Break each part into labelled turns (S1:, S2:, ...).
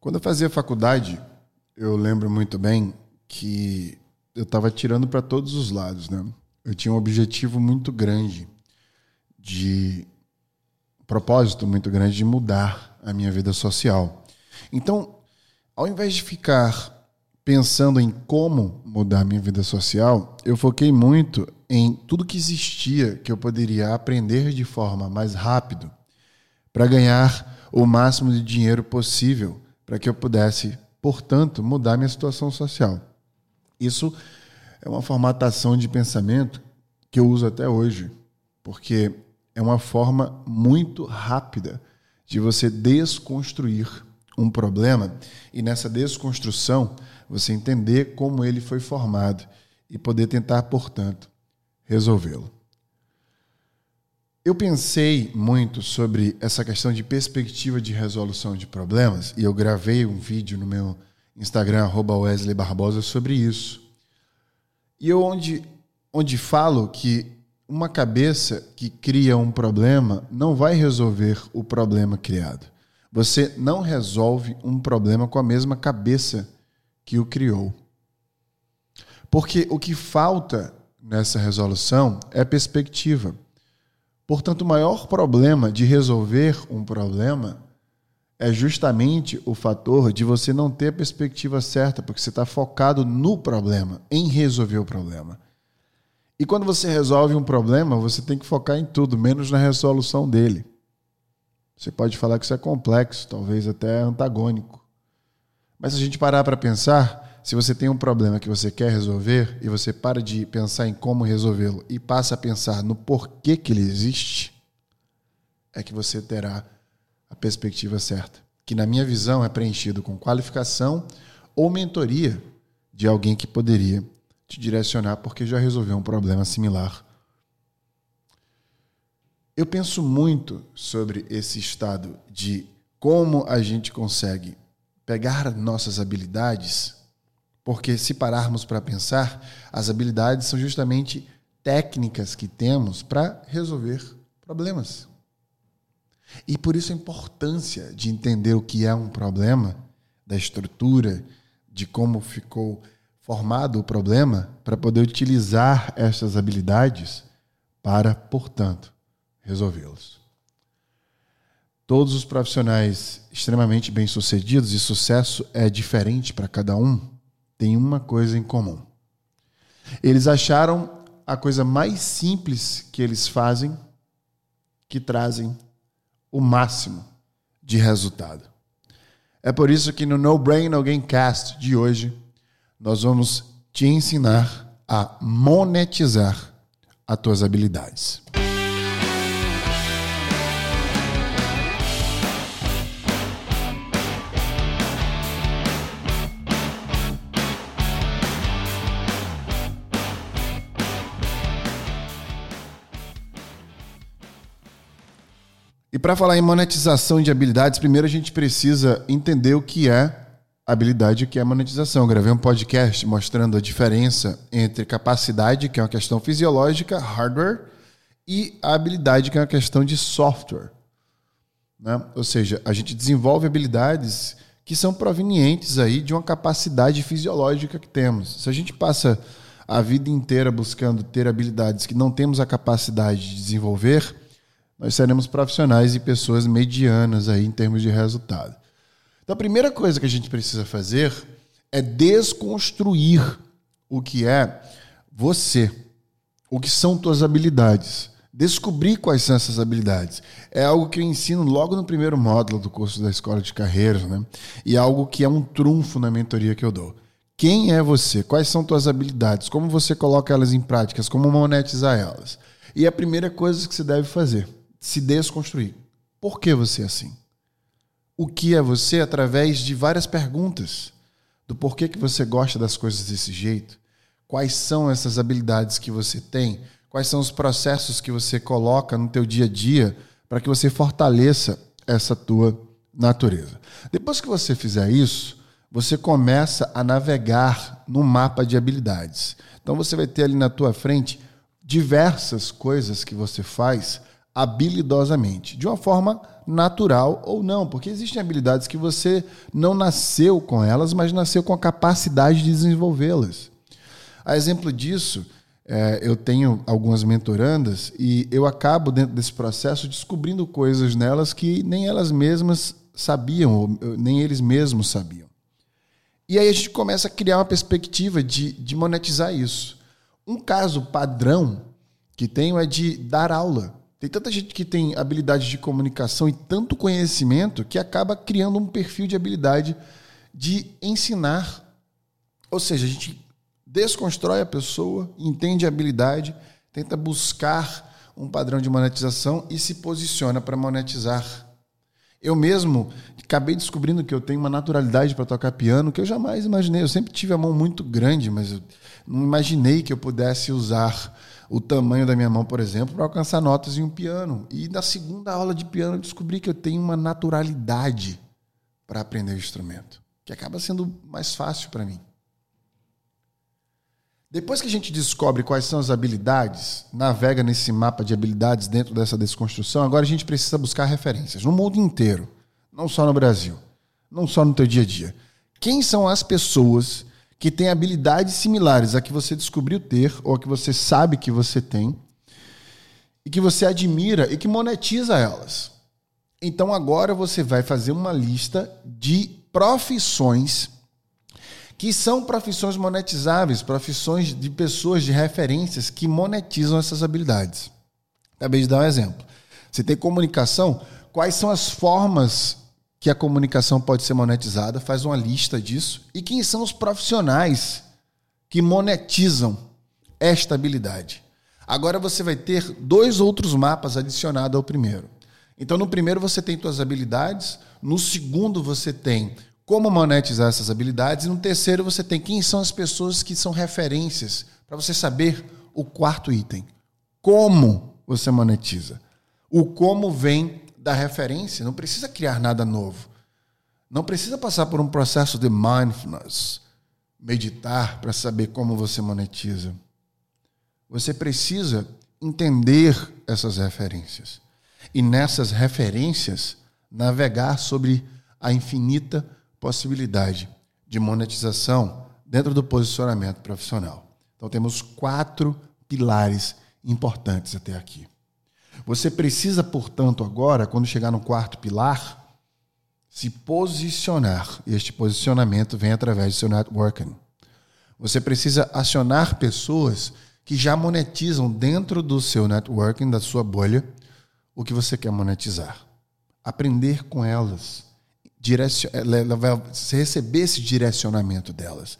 S1: Quando eu fazia faculdade, eu lembro muito bem que eu estava tirando para todos os lados, né? Eu tinha um objetivo muito grande de um propósito muito grande de mudar a minha vida social. Então, ao invés de ficar pensando em como mudar a minha vida social, eu foquei muito em tudo que existia que eu poderia aprender de forma mais rápido para ganhar o máximo de dinheiro possível para que eu pudesse, portanto, mudar minha situação social. Isso é uma formatação de pensamento que eu uso até hoje, porque é uma forma muito rápida de você desconstruir um problema e nessa desconstrução você entender como ele foi formado e poder tentar, portanto, resolvê-lo. Eu pensei muito sobre essa questão de perspectiva de resolução de problemas e eu gravei um vídeo no meu Instagram, Wesley Barbosa, sobre isso. E eu onde, onde falo que uma cabeça que cria um problema não vai resolver o problema criado. Você não resolve um problema com a mesma cabeça que o criou. Porque o que falta nessa resolução é perspectiva. Portanto, o maior problema de resolver um problema é justamente o fator de você não ter a perspectiva certa, porque você está focado no problema, em resolver o problema. E quando você resolve um problema, você tem que focar em tudo, menos na resolução dele. Você pode falar que isso é complexo, talvez até antagônico. Mas se a gente parar para pensar, se você tem um problema que você quer resolver e você para de pensar em como resolvê-lo e passa a pensar no porquê que ele existe, é que você terá a perspectiva certa, que na minha visão é preenchido com qualificação ou mentoria de alguém que poderia te direcionar porque já resolveu um problema similar. Eu penso muito sobre esse estado de como a gente consegue pegar nossas habilidades porque se pararmos para pensar, as habilidades são justamente técnicas que temos para resolver problemas. E por isso a importância de entender o que é um problema, da estrutura, de como ficou formado o problema, para poder utilizar essas habilidades para, portanto, resolvê-los. Todos os profissionais extremamente bem-sucedidos e sucesso é diferente para cada um têm uma coisa em comum. Eles acharam a coisa mais simples que eles fazem que trazem o máximo de resultado. É por isso que no No Brain No Game Cast de hoje nós vamos te ensinar a monetizar as tuas habilidades. E para falar em monetização de habilidades, primeiro a gente precisa entender o que é habilidade e o que é monetização. Eu gravei um podcast mostrando a diferença entre capacidade, que é uma questão fisiológica, hardware, e a habilidade, que é uma questão de software. Né? Ou seja, a gente desenvolve habilidades que são provenientes aí de uma capacidade fisiológica que temos. Se a gente passa a vida inteira buscando ter habilidades que não temos a capacidade de desenvolver, nós seremos profissionais e pessoas medianas aí em termos de resultado. Então a primeira coisa que a gente precisa fazer é desconstruir o que é você, o que são tuas habilidades. Descobrir quais são essas habilidades. É algo que eu ensino logo no primeiro módulo do curso da Escola de Carreiras, né? E é algo que é um trunfo na mentoria que eu dou. Quem é você? Quais são tuas habilidades? Como você coloca elas em práticas? Como monetizar elas? E a primeira coisa que você deve fazer se desconstruir. Por que você é assim? O que é você através de várias perguntas do porquê que você gosta das coisas desse jeito? Quais são essas habilidades que você tem? Quais são os processos que você coloca no teu dia a dia para que você fortaleça essa tua natureza? Depois que você fizer isso, você começa a navegar no mapa de habilidades. Então você vai ter ali na tua frente diversas coisas que você faz habilidosamente, de uma forma natural ou não, porque existem habilidades que você não nasceu com elas, mas nasceu com a capacidade de desenvolvê-las. A exemplo disso, é, eu tenho algumas mentorandas e eu acabo, dentro desse processo, descobrindo coisas nelas que nem elas mesmas sabiam, ou nem eles mesmos sabiam. E aí a gente começa a criar uma perspectiva de, de monetizar isso. Um caso padrão que tenho é de dar aula. Tem tanta gente que tem habilidade de comunicação e tanto conhecimento que acaba criando um perfil de habilidade de ensinar. Ou seja, a gente desconstrói a pessoa, entende a habilidade, tenta buscar um padrão de monetização e se posiciona para monetizar. Eu mesmo acabei descobrindo que eu tenho uma naturalidade para tocar piano que eu jamais imaginei. Eu sempre tive a mão muito grande, mas eu não imaginei que eu pudesse usar o tamanho da minha mão, por exemplo, para alcançar notas em um piano. E na segunda aula de piano eu descobri que eu tenho uma naturalidade para aprender o instrumento, que acaba sendo mais fácil para mim. Depois que a gente descobre quais são as habilidades, navega nesse mapa de habilidades dentro dessa desconstrução, agora a gente precisa buscar referências no mundo inteiro, não só no Brasil, não só no teu dia a dia. Quem são as pessoas que têm habilidades similares a que você descobriu ter ou a que você sabe que você tem e que você admira e que monetiza elas. Então agora você vai fazer uma lista de profissões que são profissões monetizáveis, profissões de pessoas de referências que monetizam essas habilidades. Acabei de dar um exemplo. Você tem comunicação, quais são as formas que a comunicação pode ser monetizada, faz uma lista disso. E quem são os profissionais que monetizam esta habilidade? Agora você vai ter dois outros mapas adicionados ao primeiro. Então, no primeiro você tem suas habilidades, no segundo você tem como monetizar essas habilidades, e no terceiro você tem quem são as pessoas que são referências para você saber o quarto item. Como você monetiza? O como vem da referência, não precisa criar nada novo. Não precisa passar por um processo de mindfulness, meditar para saber como você monetiza. Você precisa entender essas referências. E nessas referências, navegar sobre a infinita possibilidade de monetização dentro do posicionamento profissional. Então, temos quatro pilares importantes até aqui. Você precisa, portanto, agora, quando chegar no quarto pilar, se posicionar. Este posicionamento vem através do seu networking. Você precisa acionar pessoas que já monetizam dentro do seu networking, da sua bolha, o que você quer monetizar. Aprender com elas. Direcion... Receber esse direcionamento delas.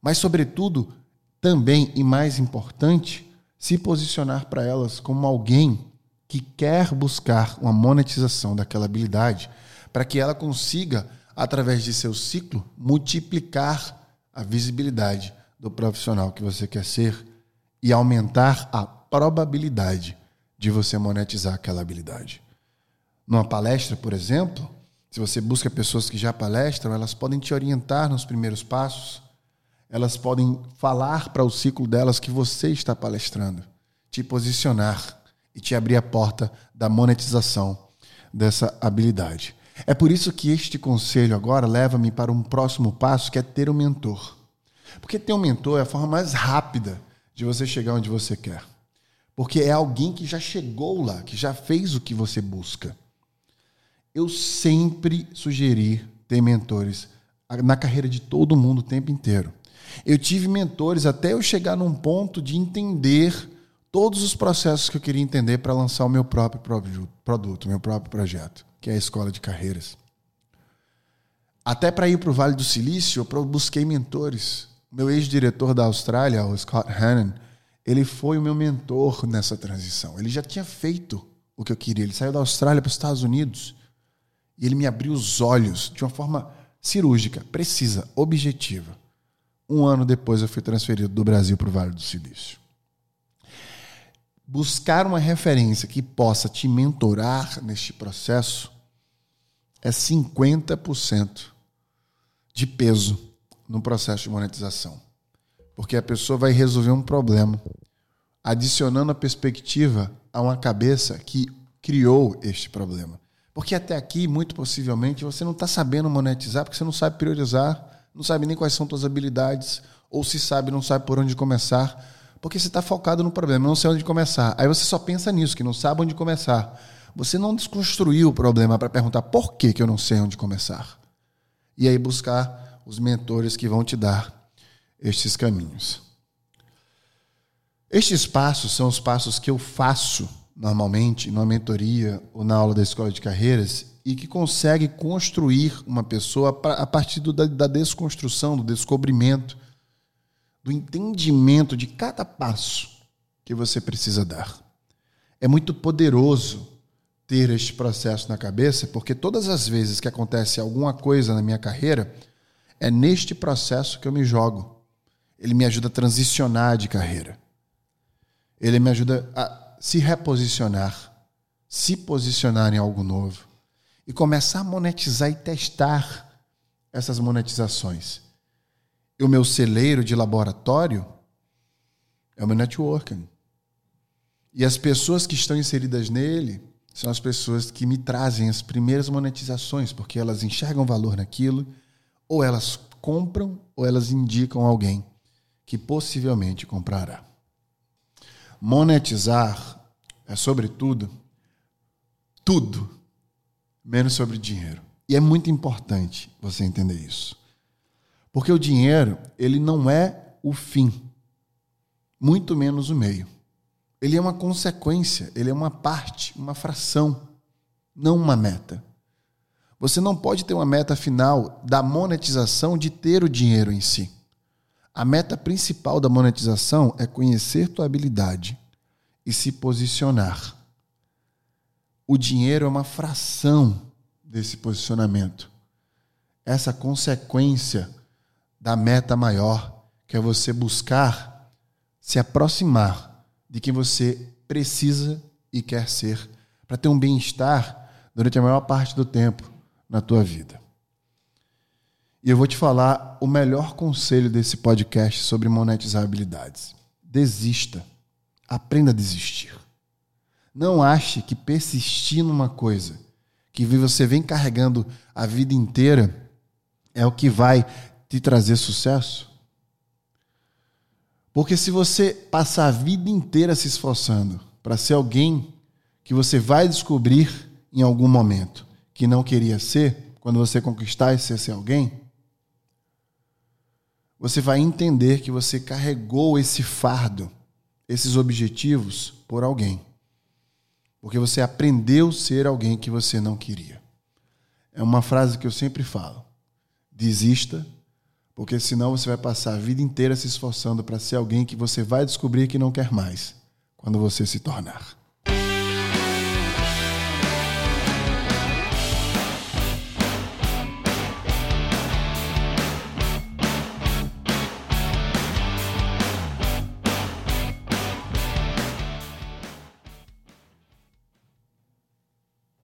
S1: Mas, sobretudo, também e mais importante, se posicionar para elas como alguém que quer buscar uma monetização daquela habilidade para que ela consiga, através de seu ciclo, multiplicar a visibilidade do profissional que você quer ser e aumentar a probabilidade de você monetizar aquela habilidade. Numa palestra, por exemplo, se você busca pessoas que já palestram, elas podem te orientar nos primeiros passos, elas podem falar para o ciclo delas que você está palestrando, te posicionar e te abrir a porta da monetização dessa habilidade. É por isso que este conselho agora leva-me para um próximo passo, que é ter um mentor. Porque ter um mentor é a forma mais rápida de você chegar onde você quer. Porque é alguém que já chegou lá, que já fez o que você busca. Eu sempre sugeri ter mentores na carreira de todo mundo o tempo inteiro. Eu tive mentores até eu chegar num ponto de entender todos os processos que eu queria entender para lançar o meu próprio produto, meu próprio projeto, que é a escola de carreiras. Até para ir para o Vale do Silício, eu busquei mentores. Meu ex-diretor da Austrália, o Scott Hannon, ele foi o meu mentor nessa transição. Ele já tinha feito o que eu queria. Ele saiu da Austrália para os Estados Unidos e ele me abriu os olhos de uma forma cirúrgica, precisa, objetiva. Um ano depois, eu fui transferido do Brasil para o Vale do Silício buscar uma referência que possa te mentorar neste processo é 50% de peso no processo de monetização. Porque a pessoa vai resolver um problema adicionando a perspectiva a uma cabeça que criou este problema. Porque até aqui, muito possivelmente, você não está sabendo monetizar porque você não sabe priorizar, não sabe nem quais são suas habilidades, ou se sabe, não sabe por onde começar, porque você está focado no problema, não sei onde começar. Aí você só pensa nisso, que não sabe onde começar. Você não desconstruiu o problema para perguntar por que, que eu não sei onde começar. E aí buscar os mentores que vão te dar estes caminhos. Estes passos são os passos que eu faço normalmente numa mentoria ou na aula da escola de carreiras e que consegue construir uma pessoa a partir da desconstrução, do descobrimento, do entendimento de cada passo que você precisa dar. É muito poderoso ter este processo na cabeça, porque todas as vezes que acontece alguma coisa na minha carreira, é neste processo que eu me jogo. Ele me ajuda a transicionar de carreira. Ele me ajuda a se reposicionar, se posicionar em algo novo e começar a monetizar e testar essas monetizações. O meu celeiro de laboratório é o meu networking. E as pessoas que estão inseridas nele são as pessoas que me trazem as primeiras monetizações, porque elas enxergam valor naquilo, ou elas compram, ou elas indicam alguém que possivelmente comprará. Monetizar é, sobretudo, tudo, menos sobre dinheiro. E é muito importante você entender isso. Porque o dinheiro, ele não é o fim, muito menos o meio. Ele é uma consequência, ele é uma parte, uma fração, não uma meta. Você não pode ter uma meta final da monetização de ter o dinheiro em si. A meta principal da monetização é conhecer tua habilidade e se posicionar. O dinheiro é uma fração desse posicionamento. Essa consequência da meta maior, que é você buscar se aproximar de quem você precisa e quer ser para ter um bem-estar durante a maior parte do tempo na tua vida. E eu vou te falar o melhor conselho desse podcast sobre monetizar habilidades. Desista. Aprenda a desistir. Não ache que persistir numa coisa que você vem carregando a vida inteira é o que vai te trazer sucesso. Porque se você passar a vida inteira se esforçando para ser alguém que você vai descobrir em algum momento que não queria ser, quando você conquistar esse ser alguém, você vai entender que você carregou esse fardo, esses objetivos por alguém. Porque você aprendeu a ser alguém que você não queria. É uma frase que eu sempre falo. Desista, porque senão você vai passar a vida inteira se esforçando para ser alguém que você vai descobrir que não quer mais quando você se tornar.